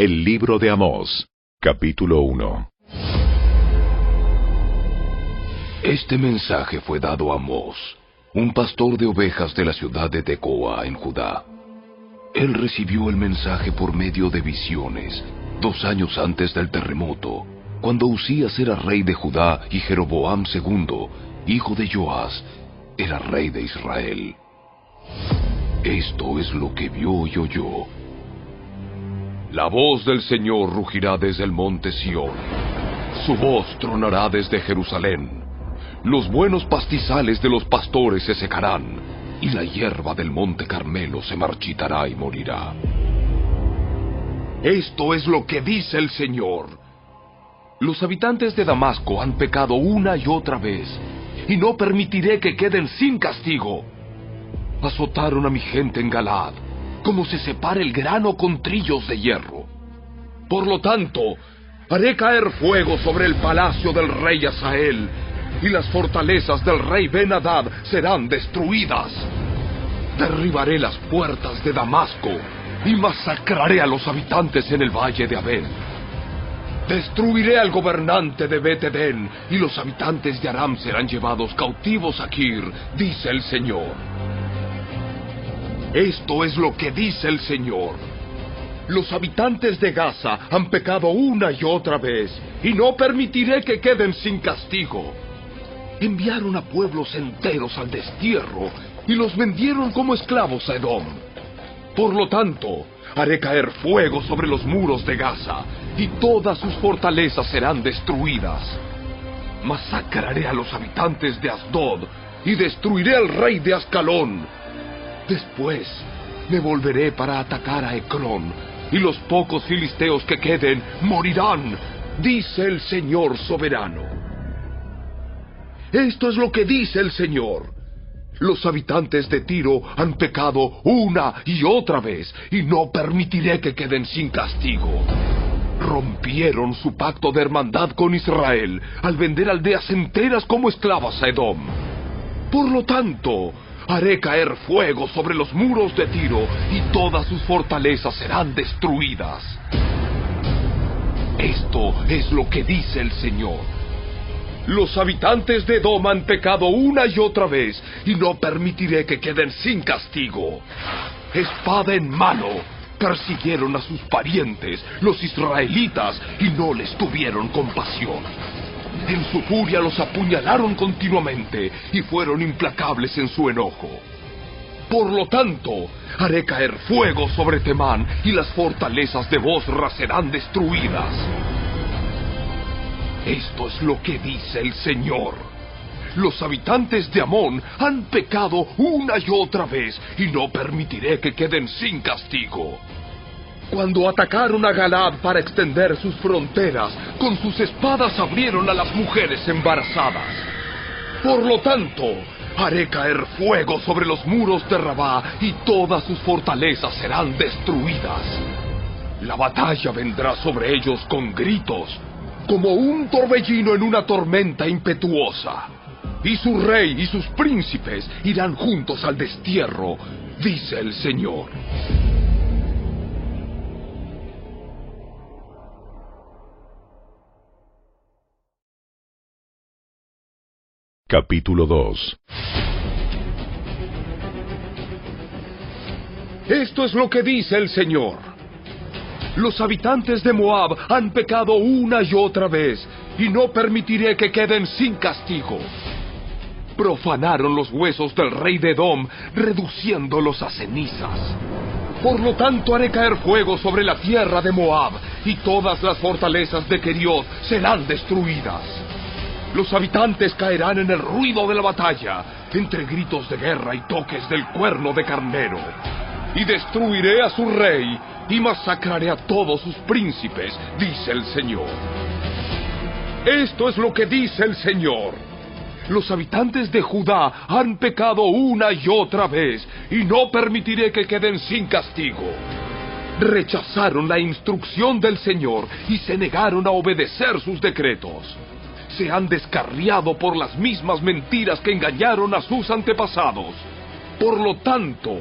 El libro de Amós, capítulo 1. Este mensaje fue dado a Amós, un pastor de ovejas de la ciudad de Tecoa, en Judá. Él recibió el mensaje por medio de visiones, dos años antes del terremoto, cuando Usías era rey de Judá y Jeroboam II, hijo de Joás, era rey de Israel. Esto es lo que vio y oyó. La voz del Señor rugirá desde el monte Sión. Su voz tronará desde Jerusalén. Los buenos pastizales de los pastores se secarán, y la hierba del monte Carmelo se marchitará y morirá. Esto es lo que dice el Señor. Los habitantes de Damasco han pecado una y otra vez, y no permitiré que queden sin castigo. Azotaron a mi gente en Galad, como se separa el grano con trillos de hierro. Por lo tanto, haré caer fuego sobre el palacio del rey Asael, y las fortalezas del rey ben serán destruidas. Derribaré las puertas de Damasco y masacraré a los habitantes en el valle de Abel. Destruiré al gobernante de Betedén y los habitantes de Aram serán llevados cautivos a Kir, dice el Señor. Esto es lo que dice el Señor. Los habitantes de Gaza han pecado una y otra vez, y no permitiré que queden sin castigo. Enviaron a pueblos enteros al destierro y los vendieron como esclavos a Edom. Por lo tanto, haré caer fuego sobre los muros de Gaza, y todas sus fortalezas serán destruidas. Masacraré a los habitantes de Asdod, y destruiré al rey de Ascalón. Después me volveré para atacar a Ecrón, y los pocos filisteos que queden morirán, dice el Señor soberano. Esto es lo que dice el Señor. Los habitantes de Tiro han pecado una y otra vez, y no permitiré que queden sin castigo. Rompieron su pacto de hermandad con Israel al vender aldeas enteras como esclavas a Edom. Por lo tanto, haré caer fuego sobre los muros de Tiro y todas sus fortalezas serán destruidas. Esto es lo que dice el Señor. Los habitantes de Edom han pecado una y otra vez, y no permitiré que queden sin castigo. Espada en mano, persiguieron a sus parientes, los israelitas, y no les tuvieron compasión. En su furia los apuñalaron continuamente y fueron implacables en su enojo. Por lo tanto, haré caer fuego sobre Temán y las fortalezas de Bosra serán destruidas. Esto es lo que dice el Señor. Los habitantes de Amón han pecado una y otra vez y no permitiré que queden sin castigo. Cuando atacaron a Galad para extender sus fronteras, con sus espadas abrieron a las mujeres embarazadas. Por lo tanto, haré caer fuego sobre los muros de Rabá y todas sus fortalezas serán destruidas. La batalla vendrá sobre ellos con gritos, como un torbellino en una tormenta impetuosa. Y su rey y sus príncipes irán juntos al destierro, dice el Señor. Capítulo 2 Esto es lo que dice el Señor. Los habitantes de Moab han pecado una y otra vez, y no permitiré que queden sin castigo. Profanaron los huesos del rey de Edom, reduciéndolos a cenizas. Por lo tanto haré caer fuego sobre la tierra de Moab, y todas las fortalezas de Keriot serán destruidas. Los habitantes caerán en el ruido de la batalla, entre gritos de guerra y toques del cuerno de carnero. Y destruiré a su rey y masacraré a todos sus príncipes, dice el Señor. Esto es lo que dice el Señor. Los habitantes de Judá han pecado una y otra vez, y no permitiré que queden sin castigo. Rechazaron la instrucción del Señor y se negaron a obedecer sus decretos. Se han descarriado por las mismas mentiras que engañaron a sus antepasados. Por lo tanto,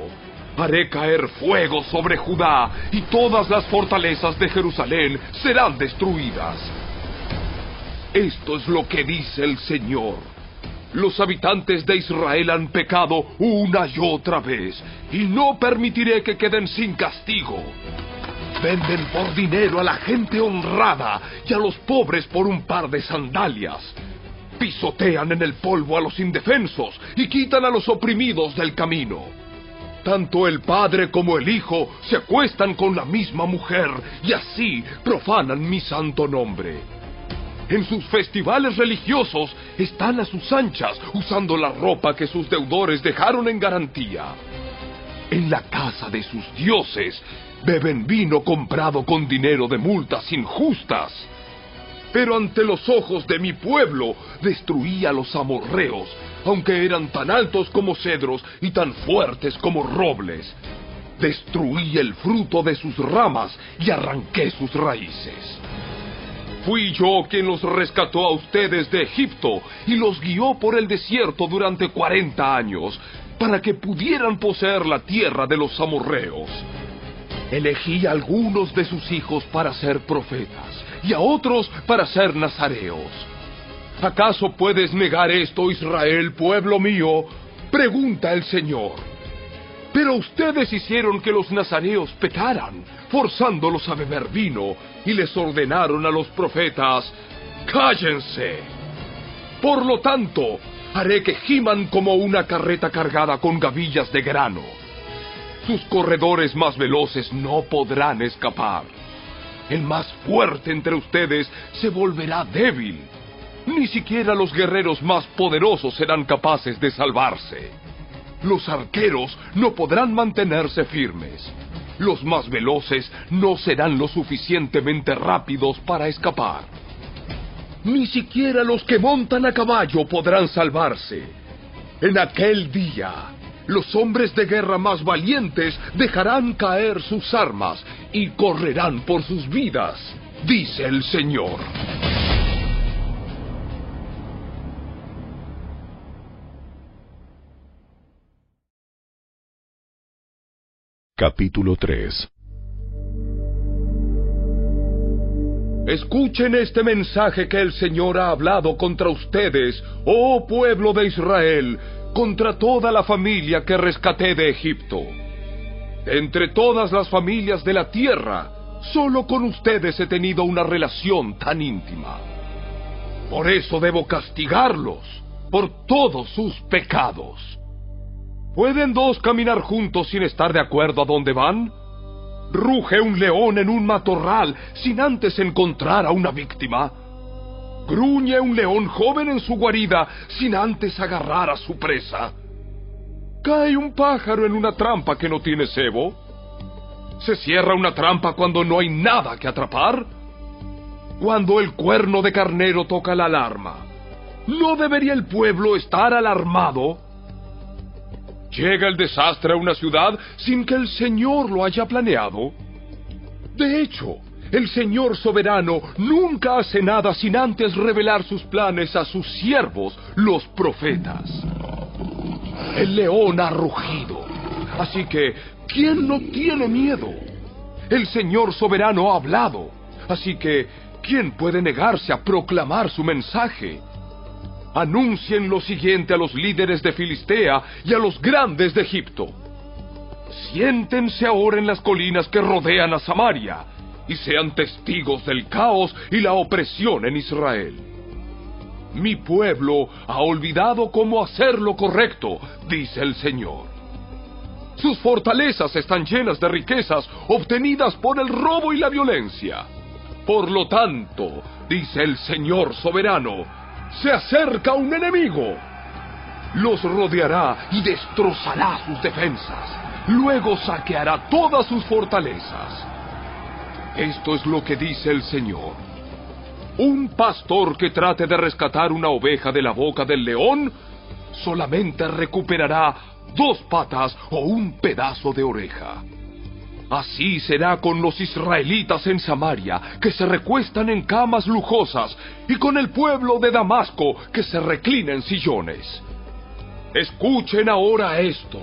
Haré caer fuego sobre Judá y todas las fortalezas de Jerusalén serán destruidas. Esto es lo que dice el Señor. Los habitantes de Israel han pecado una y otra vez, y no permitiré que queden sin castigo. Venden por dinero a la gente honrada y a los pobres por un par de sandalias. Pisotean en el polvo a los indefensos y quitan a los oprimidos del camino. Tanto el padre como el hijo se acuestan con la misma mujer y así profanan mi santo nombre. En sus festivales religiosos están a sus anchas usando la ropa que sus deudores dejaron en garantía. En la casa de sus dioses beben vino comprado con dinero de multas injustas. Pero ante los ojos de mi pueblo destruí a los amorreos, aunque eran tan altos como cedros y tan fuertes como robles. Destruí el fruto de sus ramas y arranqué sus raíces. Fui yo quien los rescató a ustedes de Egipto y los guió por el desierto durante cuarenta años, para que pudieran poseer la tierra de los amorreos. Elegí a algunos de sus hijos para ser profetas y a otros para ser nazareos. ¿Acaso puedes negar esto, Israel, pueblo mío? Pregunta el Señor. Pero ustedes hicieron que los nazareos pecaran, forzándolos a beber vino, y les ordenaron a los profetas, cállense. Por lo tanto, haré que giman como una carreta cargada con gavillas de grano. Sus corredores más veloces no podrán escapar. El más fuerte entre ustedes se volverá débil. Ni siquiera los guerreros más poderosos serán capaces de salvarse. Los arqueros no podrán mantenerse firmes. Los más veloces no serán lo suficientemente rápidos para escapar. Ni siquiera los que montan a caballo podrán salvarse. En aquel día, los hombres de guerra más valientes dejarán caer sus armas y correrán por sus vidas, dice el Señor. Capítulo 3 Escuchen este mensaje que el Señor ha hablado contra ustedes, oh pueblo de Israel, contra toda la familia que rescaté de Egipto. Entre todas las familias de la tierra, solo con ustedes he tenido una relación tan íntima. Por eso debo castigarlos por todos sus pecados. ¿Pueden dos caminar juntos sin estar de acuerdo a dónde van? ¿Ruge un león en un matorral sin antes encontrar a una víctima? ¿Gruñe un león joven en su guarida sin antes agarrar a su presa? ¿Cae un pájaro en una trampa que no tiene cebo? ¿Se cierra una trampa cuando no hay nada que atrapar? Cuando el cuerno de carnero toca la alarma, ¿no debería el pueblo estar alarmado? ¿Llega el desastre a una ciudad sin que el Señor lo haya planeado? De hecho, el Señor soberano nunca hace nada sin antes revelar sus planes a sus siervos, los profetas. El león ha rugido, así que, ¿quién no tiene miedo? El Señor soberano ha hablado, así que, ¿quién puede negarse a proclamar su mensaje? anuncien lo siguiente a los líderes de Filistea y a los grandes de Egipto. Siéntense ahora en las colinas que rodean a Samaria y sean testigos del caos y la opresión en Israel. Mi pueblo ha olvidado cómo hacer lo correcto, dice el Señor. Sus fortalezas están llenas de riquezas obtenidas por el robo y la violencia. Por lo tanto, dice el Señor soberano, se acerca un enemigo. Los rodeará y destrozará sus defensas. Luego saqueará todas sus fortalezas. Esto es lo que dice el Señor. Un pastor que trate de rescatar una oveja de la boca del león solamente recuperará dos patas o un pedazo de oreja. Así será con los israelitas en Samaria, que se recuestan en camas lujosas, y con el pueblo de Damasco, que se reclina en sillones. Escuchen ahora esto.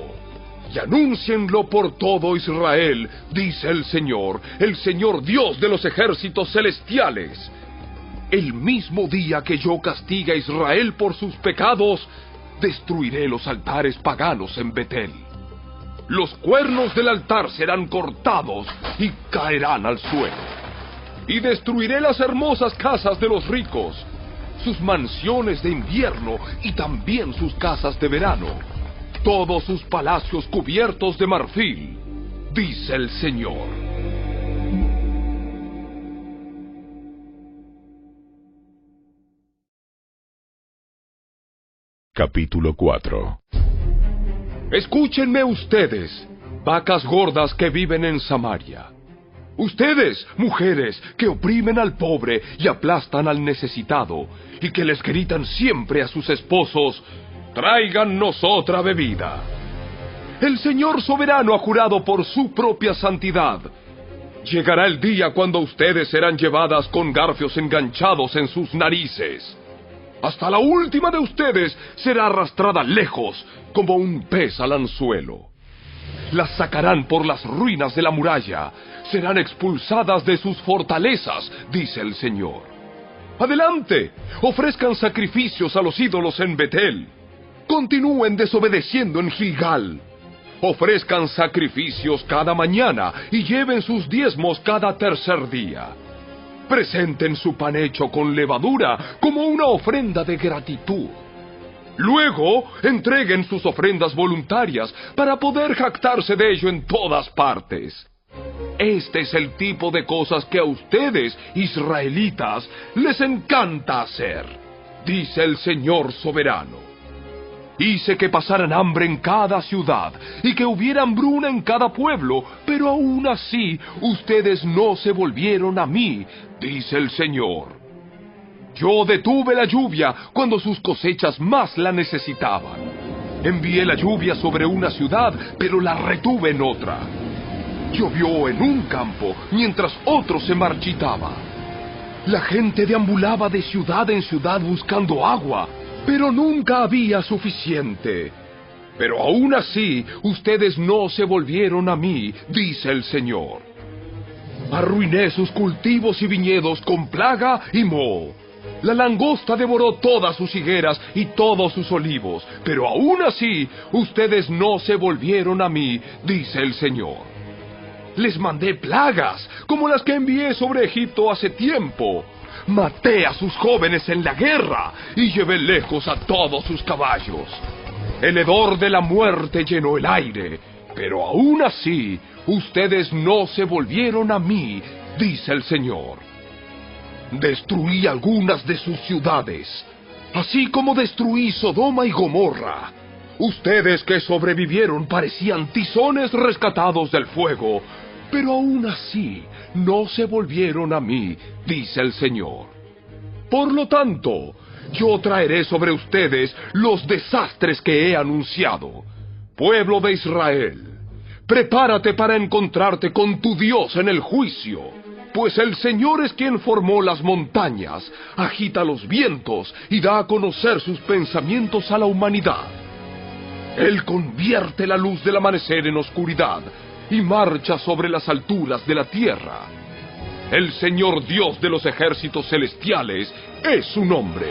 Y anúncienlo por todo Israel, dice el Señor, el Señor Dios de los ejércitos celestiales. El mismo día que yo castiga a Israel por sus pecados, destruiré los altares paganos en Betel. Los cuernos del altar serán cortados y caerán al suelo. Y destruiré las hermosas casas de los ricos, sus mansiones de invierno y también sus casas de verano, todos sus palacios cubiertos de marfil, dice el Señor. Capítulo 4 Escúchenme ustedes, vacas gordas que viven en Samaria. Ustedes, mujeres, que oprimen al pobre y aplastan al necesitado, y que les gritan siempre a sus esposos, tráigannos otra bebida. El Señor soberano ha jurado por su propia santidad. Llegará el día cuando ustedes serán llevadas con garfios enganchados en sus narices. Hasta la última de ustedes será arrastrada lejos como un pez al anzuelo. Las sacarán por las ruinas de la muralla, serán expulsadas de sus fortalezas, dice el Señor. Adelante, ofrezcan sacrificios a los ídolos en Betel. Continúen desobedeciendo en Gilgal. Ofrezcan sacrificios cada mañana y lleven sus diezmos cada tercer día. Presenten su pan hecho con levadura como una ofrenda de gratitud. Luego, entreguen sus ofrendas voluntarias para poder jactarse de ello en todas partes. Este es el tipo de cosas que a ustedes, israelitas, les encanta hacer, dice el Señor soberano. Hice que pasaran hambre en cada ciudad y que hubiera hambruna en cada pueblo, pero aún así ustedes no se volvieron a mí, dice el Señor. Yo detuve la lluvia cuando sus cosechas más la necesitaban. Envié la lluvia sobre una ciudad, pero la retuve en otra. Llovió en un campo mientras otro se marchitaba. La gente deambulaba de ciudad en ciudad buscando agua, pero nunca había suficiente. Pero aún así, ustedes no se volvieron a mí, dice el Señor. Arruiné sus cultivos y viñedos con plaga y moho. La langosta devoró todas sus higueras y todos sus olivos, pero aún así ustedes no se volvieron a mí, dice el Señor. Les mandé plagas, como las que envié sobre Egipto hace tiempo. Maté a sus jóvenes en la guerra y llevé lejos a todos sus caballos. El hedor de la muerte llenó el aire, pero aún así ustedes no se volvieron a mí, dice el Señor. Destruí algunas de sus ciudades, así como destruí Sodoma y Gomorra. Ustedes que sobrevivieron parecían tizones rescatados del fuego, pero aún así no se volvieron a mí, dice el Señor. Por lo tanto, yo traeré sobre ustedes los desastres que he anunciado. Pueblo de Israel, prepárate para encontrarte con tu Dios en el juicio, pues el Señor es quien formó las montañas, agita los vientos y da a conocer sus pensamientos a la humanidad. Él convierte la luz del amanecer en oscuridad y marcha sobre las alturas de la tierra. El Señor Dios de los ejércitos celestiales es su nombre.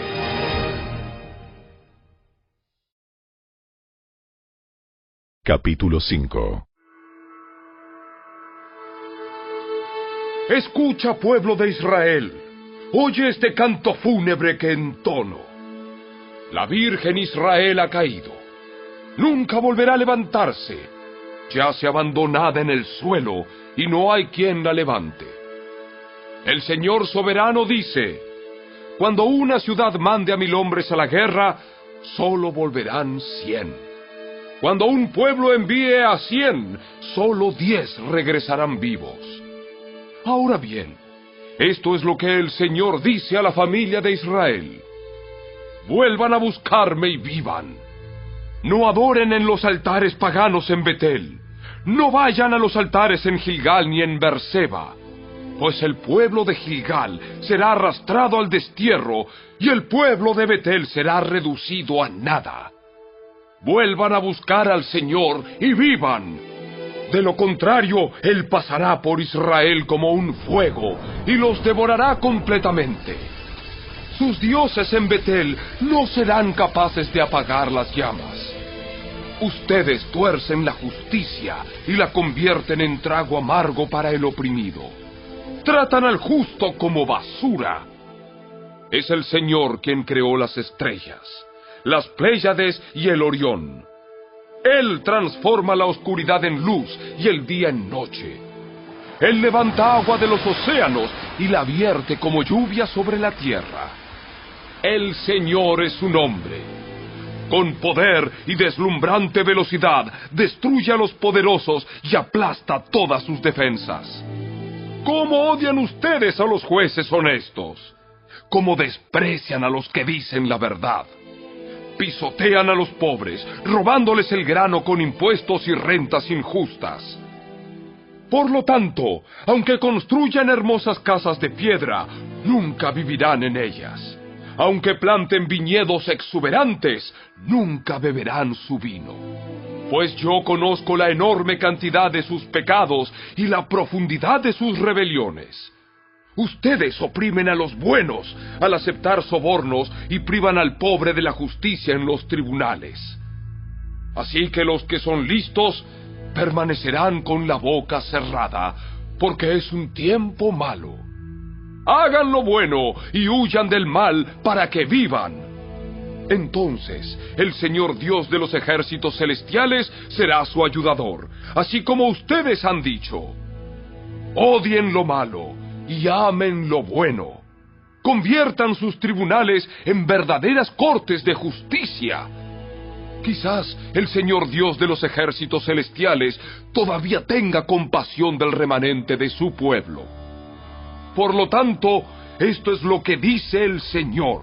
Capítulo 5 Escucha, pueblo de Israel, oye este canto fúnebre que entono. La Virgen Israel ha caído. Nunca volverá a levantarse. Yace abandonada en el suelo y no hay quien la levante. El Señor soberano dice, cuando una ciudad mande a mil hombres a la guerra, solo volverán cien. Cuando un pueblo envíe a cien, solo diez regresarán vivos. Ahora bien, esto es lo que el Señor dice a la familia de Israel. Vuelvan a buscarme y vivan. No adoren en los altares paganos en Betel. No vayan a los altares en Gilgal ni en Berseba, pues el pueblo de Gilgal será arrastrado al destierro y el pueblo de Betel será reducido a nada. Vuelvan a buscar al Señor y vivan. De lo contrario, Él pasará por Israel como un fuego y los devorará completamente. Sus dioses en Betel no serán capaces de apagar las llamas. Ustedes tuercen la justicia y la convierten en trago amargo para el oprimido. Tratan al justo como basura. Es el Señor quien creó las estrellas, las Pléyades y el Orión. Él transforma la oscuridad en luz y el día en noche. Él levanta agua de los océanos y la vierte como lluvia sobre la tierra. El Señor es su nombre. Con poder y deslumbrante velocidad destruye a los poderosos y aplasta todas sus defensas. ¿Cómo odian ustedes a los jueces honestos? ¿Cómo desprecian a los que dicen la verdad? Pisotean a los pobres, robándoles el grano con impuestos y rentas injustas. Por lo tanto, aunque construyan hermosas casas de piedra, nunca vivirán en ellas. Aunque planten viñedos exuberantes, nunca beberán su vino. Pues yo conozco la enorme cantidad de sus pecados y la profundidad de sus rebeliones. Ustedes oprimen a los buenos al aceptar sobornos y privan al pobre de la justicia en los tribunales. Así que los que son listos permanecerán con la boca cerrada, porque es un tiempo malo. Hagan lo bueno y huyan del mal para que vivan. Entonces el Señor Dios de los ejércitos celestiales será su ayudador, así como ustedes han dicho. Odien lo malo y amen lo bueno. Conviertan sus tribunales en verdaderas cortes de justicia. Quizás el Señor Dios de los ejércitos celestiales todavía tenga compasión del remanente de su pueblo. Por lo tanto, esto es lo que dice el Señor,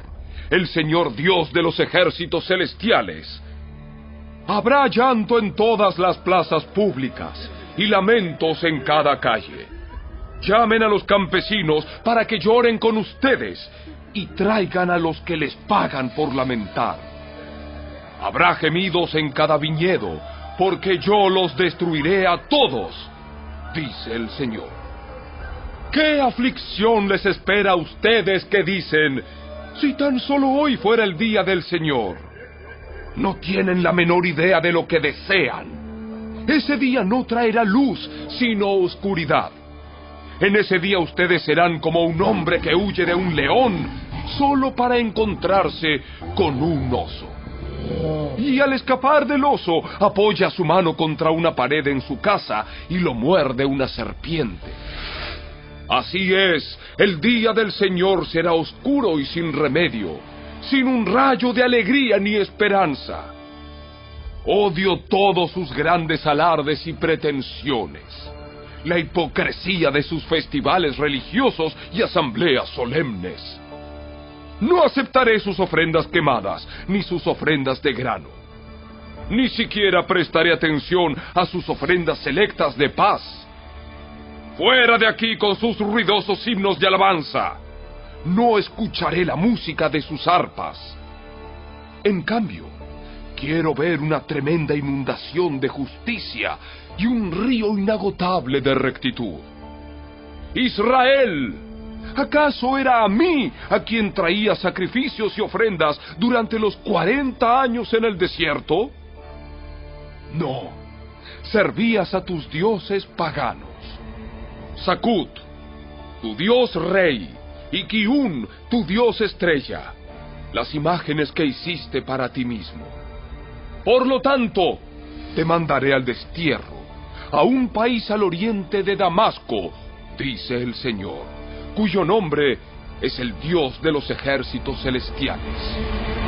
el Señor Dios de los ejércitos celestiales. Habrá llanto en todas las plazas públicas y lamentos en cada calle. Llamen a los campesinos para que lloren con ustedes y traigan a los que les pagan por lamentar. Habrá gemidos en cada viñedo, porque yo los destruiré a todos, dice el Señor. ¿Qué aflicción les espera a ustedes que dicen, si tan solo hoy fuera el día del Señor? No tienen la menor idea de lo que desean. Ese día no traerá luz, sino oscuridad. En ese día ustedes serán como un hombre que huye de un león solo para encontrarse con un oso. Y al escapar del oso, apoya su mano contra una pared en su casa y lo muerde una serpiente. Así es, el día del Señor será oscuro y sin remedio, sin un rayo de alegría ni esperanza. Odio todos sus grandes alardes y pretensiones la hipocresía de sus festivales religiosos y asambleas solemnes. No aceptaré sus ofrendas quemadas, ni sus ofrendas de grano. Ni siquiera prestaré atención a sus ofrendas selectas de paz. Fuera de aquí con sus ruidosos himnos de alabanza. No escucharé la música de sus arpas. En cambio, quiero ver una tremenda inundación de justicia y un río inagotable de rectitud. Israel, ¿acaso era a mí a quien traía sacrificios y ofrendas durante los cuarenta años en el desierto? No, servías a tus dioses paganos. Sakut, tu dios rey, y Kiun, tu dios estrella, las imágenes que hiciste para ti mismo. Por lo tanto, te mandaré al destierro a un país al oriente de Damasco, dice el Señor, cuyo nombre es el Dios de los ejércitos celestiales.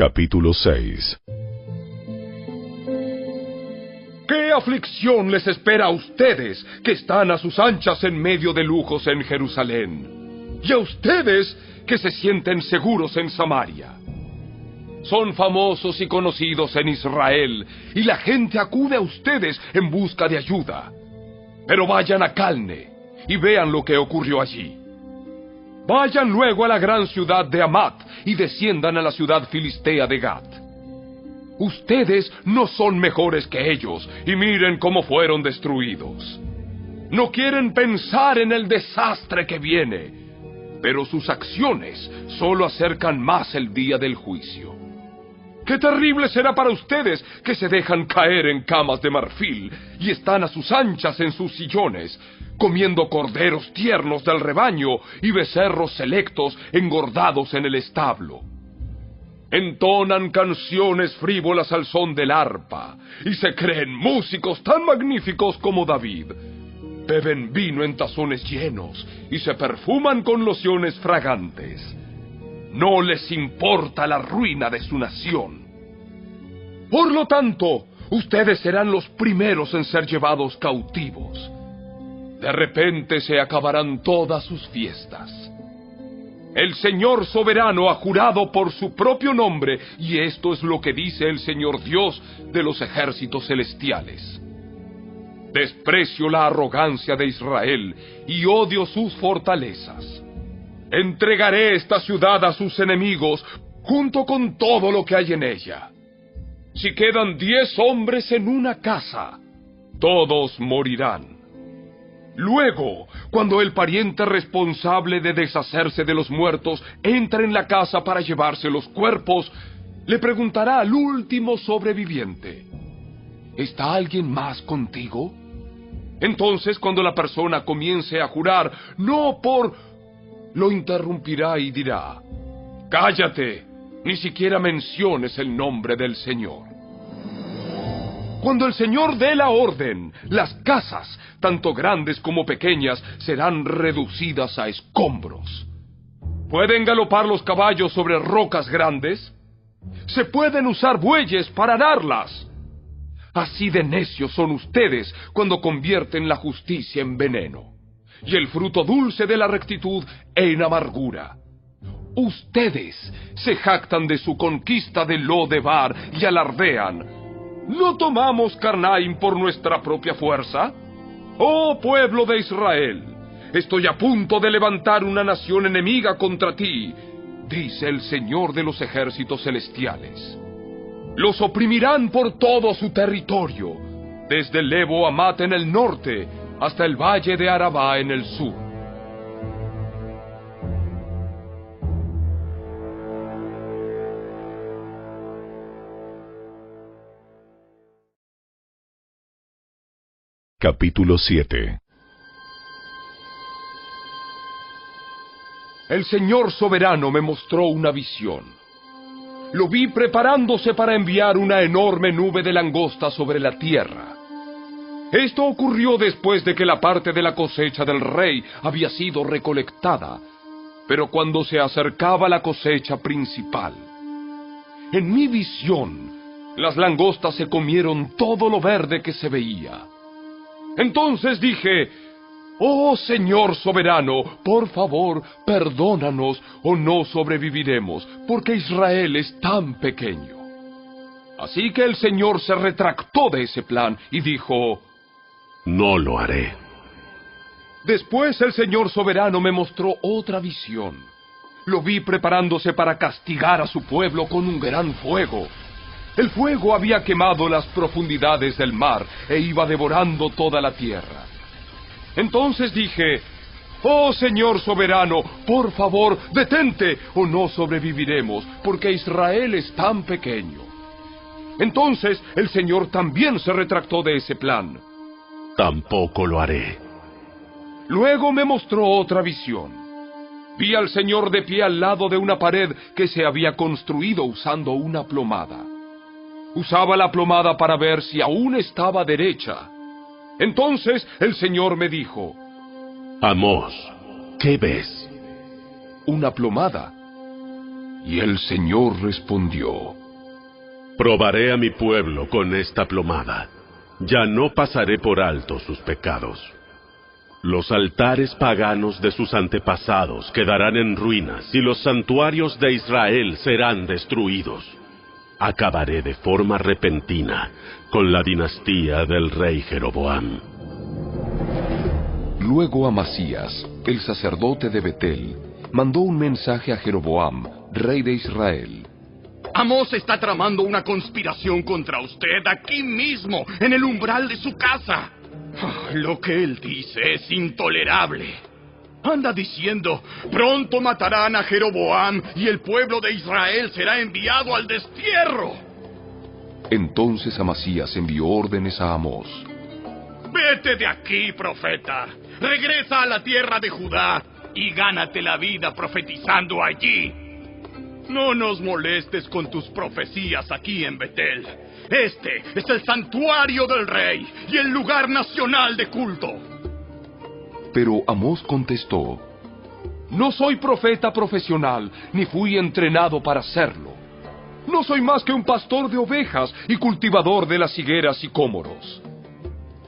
Capítulo 6 ¿Qué aflicción les espera a ustedes que están a sus anchas en medio de lujos en Jerusalén? Y a ustedes que se sienten seguros en Samaria. Son famosos y conocidos en Israel, y la gente acude a ustedes en busca de ayuda. Pero vayan a Calne y vean lo que ocurrió allí. Vayan luego a la gran ciudad de Amat y desciendan a la ciudad filistea de Gat. Ustedes no son mejores que ellos y miren cómo fueron destruidos. No quieren pensar en el desastre que viene, pero sus acciones solo acercan más el día del juicio. Qué terrible será para ustedes que se dejan caer en camas de marfil y están a sus anchas en sus sillones, comiendo corderos tiernos del rebaño y becerros selectos engordados en el establo. Entonan canciones frívolas al son del arpa y se creen músicos tan magníficos como David. Beben vino en tazones llenos y se perfuman con lociones fragantes. No les importa la ruina de su nación. Por lo tanto, ustedes serán los primeros en ser llevados cautivos. De repente se acabarán todas sus fiestas. El Señor soberano ha jurado por su propio nombre, y esto es lo que dice el Señor Dios de los ejércitos celestiales. Desprecio la arrogancia de Israel y odio sus fortalezas. Entregaré esta ciudad a sus enemigos junto con todo lo que hay en ella. Si quedan diez hombres en una casa, todos morirán. Luego, cuando el pariente responsable de deshacerse de los muertos entre en la casa para llevarse los cuerpos, le preguntará al último sobreviviente, ¿está alguien más contigo? Entonces, cuando la persona comience a jurar, no por... lo interrumpirá y dirá, cállate, ni siquiera menciones el nombre del Señor. Cuando el Señor dé la orden, las casas, tanto grandes como pequeñas, serán reducidas a escombros. ¿Pueden galopar los caballos sobre rocas grandes? Se pueden usar bueyes para ararlas. Así de necios son ustedes cuando convierten la justicia en veneno y el fruto dulce de la rectitud en amargura. Ustedes se jactan de su conquista de Lodebar y alardean ¿No tomamos Carnaim por nuestra propia fuerza? Oh pueblo de Israel, estoy a punto de levantar una nación enemiga contra ti, dice el Señor de los ejércitos celestiales. Los oprimirán por todo su territorio, desde el Lebo Amat en el norte hasta el valle de Arabá en el sur. Capítulo 7 El Señor soberano me mostró una visión. Lo vi preparándose para enviar una enorme nube de langosta sobre la tierra. Esto ocurrió después de que la parte de la cosecha del rey había sido recolectada, pero cuando se acercaba la cosecha principal. En mi visión, las langostas se comieron todo lo verde que se veía. Entonces dije, Oh Señor soberano, por favor, perdónanos o no sobreviviremos, porque Israel es tan pequeño. Así que el Señor se retractó de ese plan y dijo, No lo haré. Después el Señor soberano me mostró otra visión. Lo vi preparándose para castigar a su pueblo con un gran fuego. El fuego había quemado las profundidades del mar e iba devorando toda la tierra. Entonces dije, Oh Señor soberano, por favor, detente o no sobreviviremos, porque Israel es tan pequeño. Entonces el Señor también se retractó de ese plan. Tampoco lo haré. Luego me mostró otra visión. Vi al Señor de pie al lado de una pared que se había construido usando una plomada. Usaba la plomada para ver si aún estaba derecha. Entonces el Señor me dijo, Amos, ¿qué ves? Una plomada. Y el Señor respondió, Probaré a mi pueblo con esta plomada. Ya no pasaré por alto sus pecados. Los altares paganos de sus antepasados quedarán en ruinas y los santuarios de Israel serán destruidos acabaré de forma repentina con la dinastía del rey Jeroboam. Luego Amasías, el sacerdote de Betel, mandó un mensaje a Jeroboam, rey de Israel. Amos está tramando una conspiración contra usted aquí mismo, en el umbral de su casa. Ah, Lo que él dice es intolerable. Anda diciendo, pronto matarán a Jeroboam y el pueblo de Israel será enviado al destierro. Entonces Amasías envió órdenes a Amós. Vete de aquí, profeta. Regresa a la tierra de Judá y gánate la vida profetizando allí. No nos molestes con tus profecías aquí en Betel. Este es el santuario del rey y el lugar nacional de culto. Pero Amós contestó, No soy profeta profesional, ni fui entrenado para serlo. No soy más que un pastor de ovejas y cultivador de las higueras y cómoros.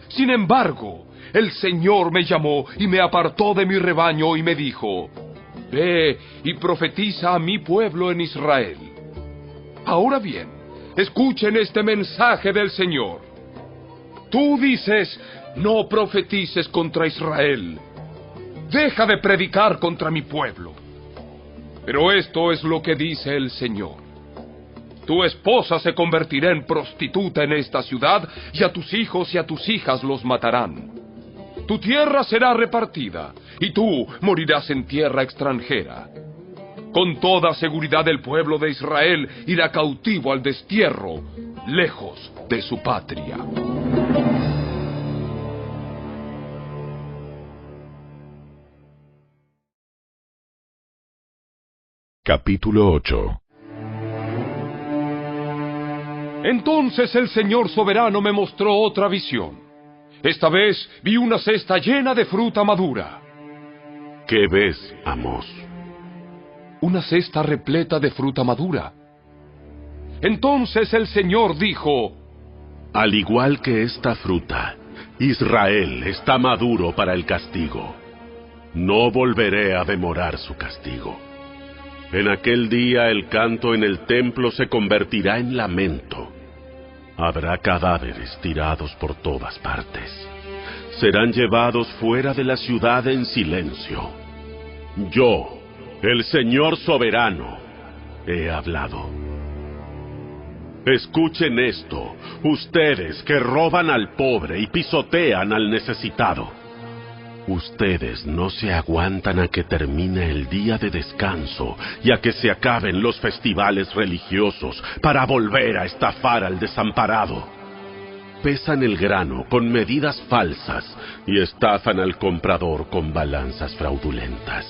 Sin embargo, el Señor me llamó y me apartó de mi rebaño y me dijo, Ve y profetiza a mi pueblo en Israel. Ahora bien, escuchen este mensaje del Señor. Tú dices, no profetices contra Israel. Deja de predicar contra mi pueblo. Pero esto es lo que dice el Señor. Tu esposa se convertirá en prostituta en esta ciudad y a tus hijos y a tus hijas los matarán. Tu tierra será repartida y tú morirás en tierra extranjera. Con toda seguridad el pueblo de Israel irá cautivo al destierro, lejos de su patria. Capítulo 8 Entonces el Señor soberano me mostró otra visión. Esta vez vi una cesta llena de fruta madura. ¿Qué ves, Amos? Una cesta repleta de fruta madura. Entonces el Señor dijo, Al igual que esta fruta, Israel está maduro para el castigo. No volveré a demorar su castigo. En aquel día el canto en el templo se convertirá en lamento. Habrá cadáveres tirados por todas partes. Serán llevados fuera de la ciudad en silencio. Yo, el Señor soberano, he hablado. Escuchen esto, ustedes que roban al pobre y pisotean al necesitado. Ustedes no se aguantan a que termine el día de descanso y a que se acaben los festivales religiosos para volver a estafar al desamparado. Pesan el grano con medidas falsas y estafan al comprador con balanzas fraudulentas.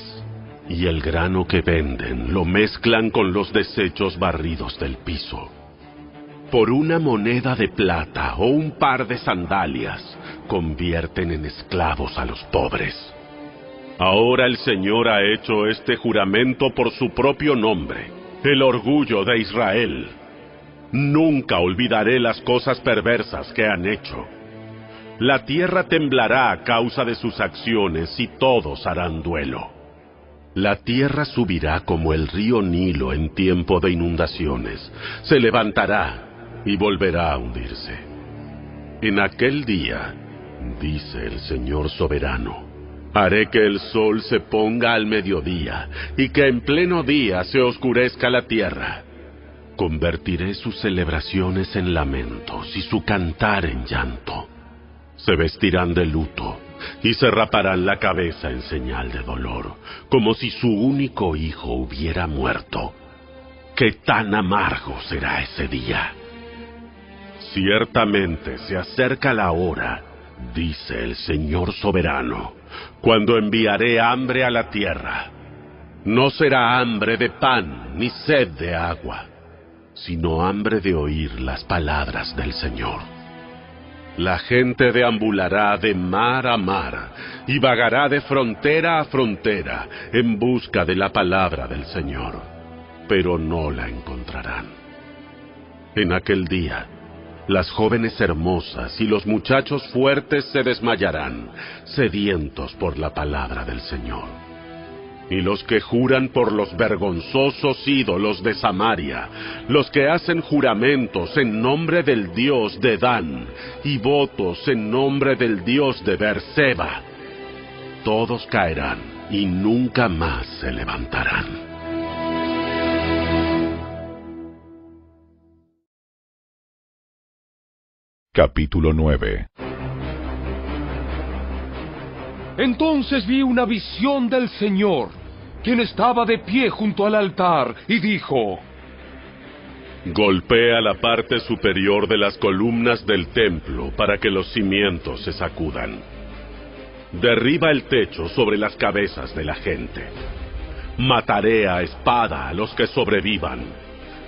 Y el grano que venden lo mezclan con los desechos barridos del piso. Por una moneda de plata o un par de sandalias, convierten en esclavos a los pobres. Ahora el Señor ha hecho este juramento por su propio nombre, el orgullo de Israel. Nunca olvidaré las cosas perversas que han hecho. La tierra temblará a causa de sus acciones y todos harán duelo. La tierra subirá como el río Nilo en tiempo de inundaciones. Se levantará y volverá a hundirse. En aquel día, dice el Señor soberano, haré que el sol se ponga al mediodía y que en pleno día se oscurezca la tierra. Convertiré sus celebraciones en lamentos y su cantar en llanto. Se vestirán de luto y se raparán la cabeza en señal de dolor, como si su único hijo hubiera muerto. ¡Qué tan amargo será ese día! Ciertamente se acerca la hora, dice el Señor soberano, cuando enviaré hambre a la tierra. No será hambre de pan ni sed de agua, sino hambre de oír las palabras del Señor. La gente deambulará de mar a mar y vagará de frontera a frontera en busca de la palabra del Señor, pero no la encontrarán. En aquel día, las jóvenes hermosas y los muchachos fuertes se desmayarán, sedientos por la palabra del Señor. Y los que juran por los vergonzosos ídolos de Samaria, los que hacen juramentos en nombre del Dios de Dan y votos en nombre del Dios de Berseba, todos caerán y nunca más se levantarán. Capítulo 9 Entonces vi una visión del Señor, quien estaba de pie junto al altar, y dijo, Golpea la parte superior de las columnas del templo para que los cimientos se sacudan. Derriba el techo sobre las cabezas de la gente. Mataré a espada a los que sobrevivan.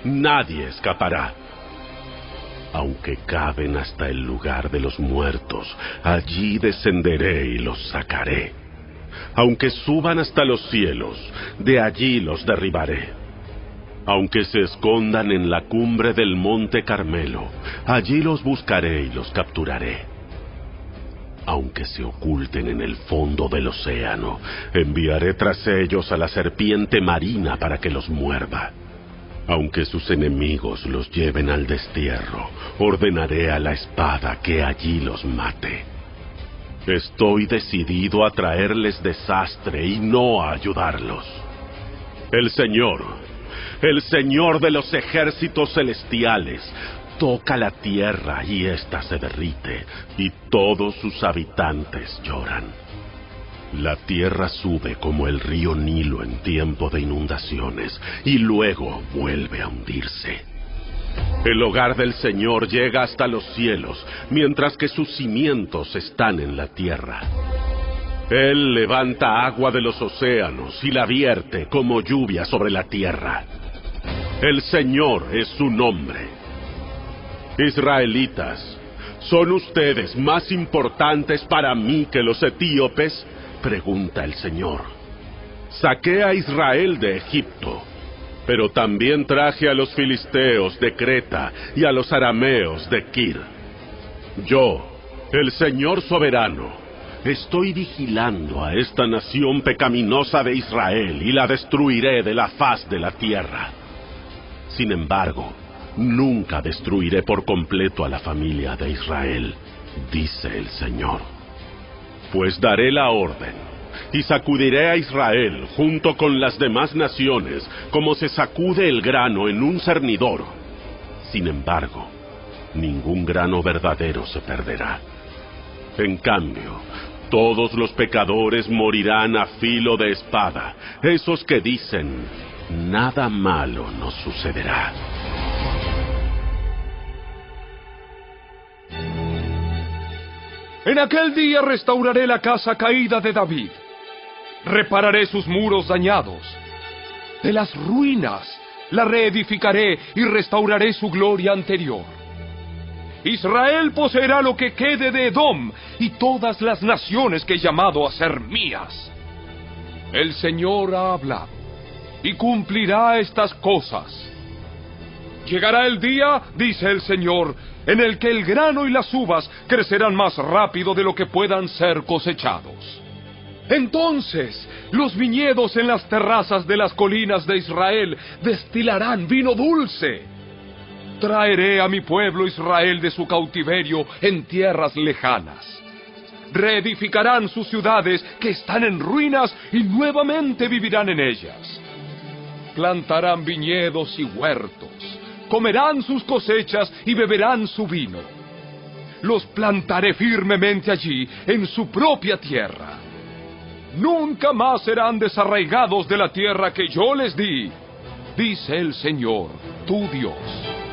Nadie escapará. Aunque caben hasta el lugar de los muertos, allí descenderé y los sacaré. Aunque suban hasta los cielos, de allí los derribaré aunque se escondan en la cumbre del monte Carmelo, allí los buscaré y los capturaré. Aunque se oculten en el fondo del océano, enviaré tras ellos a la serpiente marina para que los muerda. Aunque sus enemigos los lleven al destierro, ordenaré a la espada que allí los mate. Estoy decidido a traerles desastre y no a ayudarlos. El Señor, el Señor de los ejércitos celestiales, toca la tierra y ésta se derrite, y todos sus habitantes lloran. La tierra sube como el río Nilo en tiempo de inundaciones, y luego vuelve a hundirse. El hogar del Señor llega hasta los cielos, mientras que sus cimientos están en la tierra. Él levanta agua de los océanos y la vierte como lluvia sobre la tierra. El Señor es su nombre. Israelitas, ¿son ustedes más importantes para mí que los etíopes? Pregunta el Señor. Saqué a Israel de Egipto, pero también traje a los filisteos de Creta y a los arameos de Kir. Yo, el Señor soberano, estoy vigilando a esta nación pecaminosa de Israel y la destruiré de la faz de la tierra. Sin embargo, nunca destruiré por completo a la familia de Israel, dice el Señor. Pues daré la orden y sacudiré a Israel junto con las demás naciones como se sacude el grano en un cernidor. Sin embargo, ningún grano verdadero se perderá. En cambio, todos los pecadores morirán a filo de espada, esos que dicen, nada malo nos sucederá. En aquel día restauraré la casa caída de David. Repararé sus muros dañados. De las ruinas la reedificaré y restauraré su gloria anterior. Israel poseerá lo que quede de Edom y todas las naciones que he llamado a ser mías. El Señor ha hablado y cumplirá estas cosas. Llegará el día, dice el Señor, en el que el grano y las uvas crecerán más rápido de lo que puedan ser cosechados. Entonces los viñedos en las terrazas de las colinas de Israel destilarán vino dulce. Traeré a mi pueblo Israel de su cautiverio en tierras lejanas. Reedificarán sus ciudades que están en ruinas y nuevamente vivirán en ellas plantarán viñedos y huertos, comerán sus cosechas y beberán su vino. Los plantaré firmemente allí, en su propia tierra. Nunca más serán desarraigados de la tierra que yo les di, dice el Señor, tu Dios.